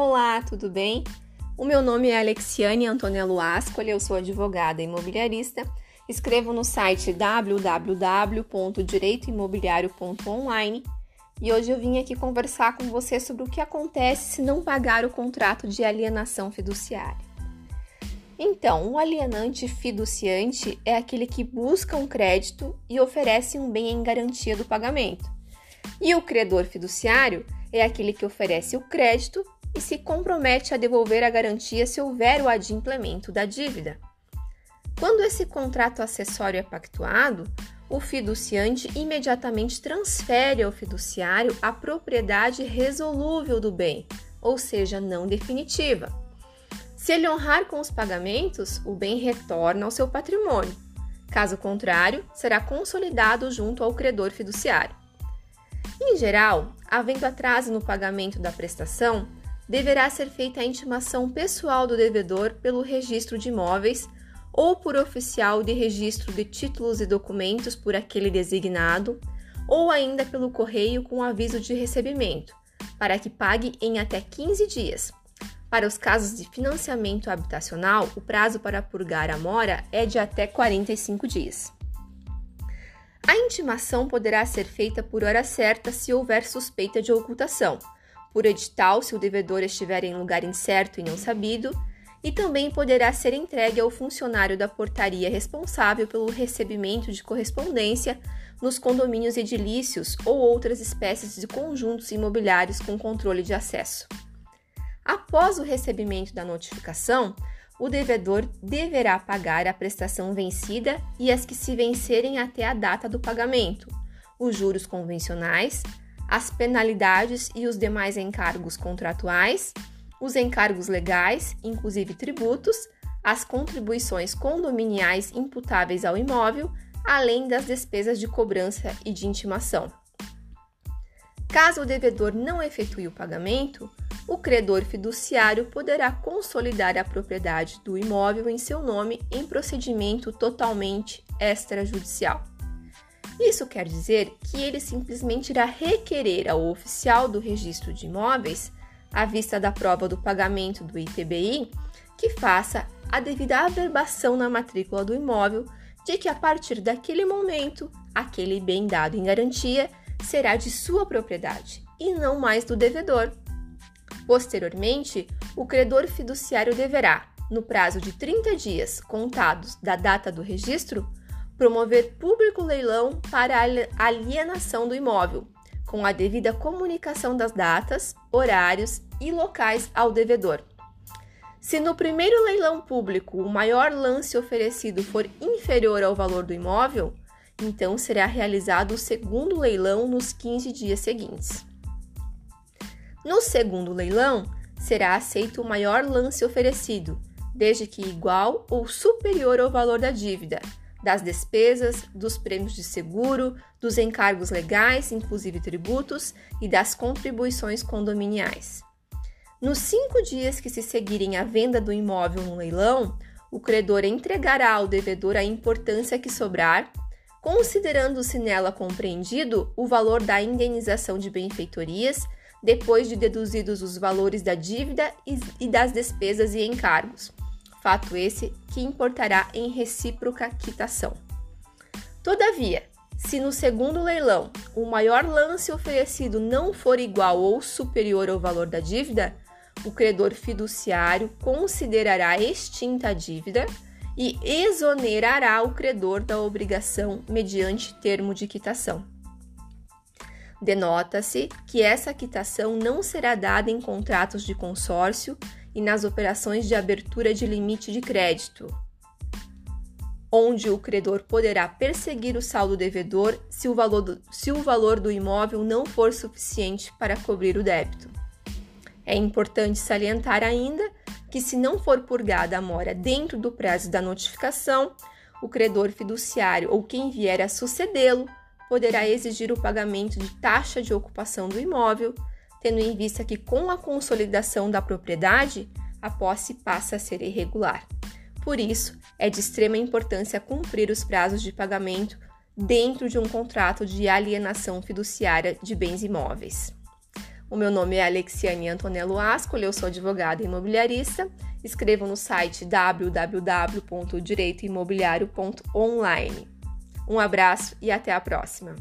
Olá, tudo bem? O meu nome é Alexiane Antonello Ascoli, eu sou advogada imobiliarista. Escrevo no site www.direitoimobiliario.online e hoje eu vim aqui conversar com você sobre o que acontece se não pagar o contrato de alienação fiduciária. Então, o alienante fiduciante é aquele que busca um crédito e oferece um bem em garantia do pagamento. E o credor fiduciário é aquele que oferece o crédito e se compromete a devolver a garantia se houver o adimplemento da dívida. Quando esse contrato acessório é pactuado, o fiduciante imediatamente transfere ao fiduciário a propriedade resolúvel do bem, ou seja, não definitiva. Se ele honrar com os pagamentos, o bem retorna ao seu patrimônio. Caso contrário, será consolidado junto ao credor fiduciário. Em geral, havendo atraso no pagamento da prestação, deverá ser feita a intimação pessoal do devedor pelo registro de imóveis ou por oficial de registro de títulos e documentos por aquele designado, ou ainda pelo correio com aviso de recebimento, para que pague em até 15 dias. Para os casos de financiamento habitacional, o prazo para purgar a mora é de até 45 dias. A intimação poderá ser feita por hora certa se houver suspeita de ocultação por edital se o devedor estiver em lugar incerto e não sabido, e também poderá ser entregue ao funcionário da portaria responsável pelo recebimento de correspondência nos condomínios edilícios ou outras espécies de conjuntos imobiliários com controle de acesso. Após o recebimento da notificação, o devedor deverá pagar a prestação vencida e as que se vencerem até a data do pagamento, os juros convencionais, as penalidades e os demais encargos contratuais, os encargos legais, inclusive tributos, as contribuições condominiais imputáveis ao imóvel, além das despesas de cobrança e de intimação. Caso o devedor não efetue o pagamento, o credor fiduciário poderá consolidar a propriedade do imóvel em seu nome em procedimento totalmente extrajudicial. Isso quer dizer que ele simplesmente irá requerer ao oficial do registro de imóveis, à vista da prova do pagamento do ITBI, que faça a devida averbação na matrícula do imóvel de que a partir daquele momento aquele bem dado em garantia será de sua propriedade e não mais do devedor. Posteriormente, o credor fiduciário deverá, no prazo de 30 dias contados da data do registro, promover público leilão para alienação do imóvel, com a devida comunicação das datas, horários e locais ao devedor. Se no primeiro leilão público o maior lance oferecido for inferior ao valor do imóvel, então será realizado o segundo leilão nos 15 dias seguintes. No segundo leilão, será aceito o maior lance oferecido, desde que igual ou superior ao valor da dívida, das despesas, dos prêmios de seguro, dos encargos legais, inclusive tributos, e das contribuições condominiais. Nos cinco dias que se seguirem a venda do imóvel no leilão, o credor entregará ao devedor a importância que sobrar, considerando-se nela compreendido o valor da indenização de benfeitorias, depois de deduzidos os valores da dívida e das despesas e encargos fato esse que importará em recíproca quitação. Todavia, se no segundo leilão o maior lance oferecido não for igual ou superior ao valor da dívida, o credor fiduciário considerará extinta a dívida e exonerará o credor da obrigação mediante termo de quitação. Denota-se que essa quitação não será dada em contratos de consórcio e nas operações de abertura de limite de crédito, onde o credor poderá perseguir o saldo devedor se o valor do, se o valor do imóvel não for suficiente para cobrir o débito. É importante salientar ainda que, se não for purgada a mora dentro do prazo da notificação, o credor fiduciário ou quem vier a sucedê-lo poderá exigir o pagamento de taxa de ocupação do imóvel tendo em vista que, com a consolidação da propriedade, a posse passa a ser irregular. Por isso, é de extrema importância cumprir os prazos de pagamento dentro de um contrato de alienação fiduciária de bens imóveis. O meu nome é Alexiane Antonello Ascoli, eu sou advogada imobiliarista. Escrevo no site www.direitoimobiliario.online. Um abraço e até a próxima!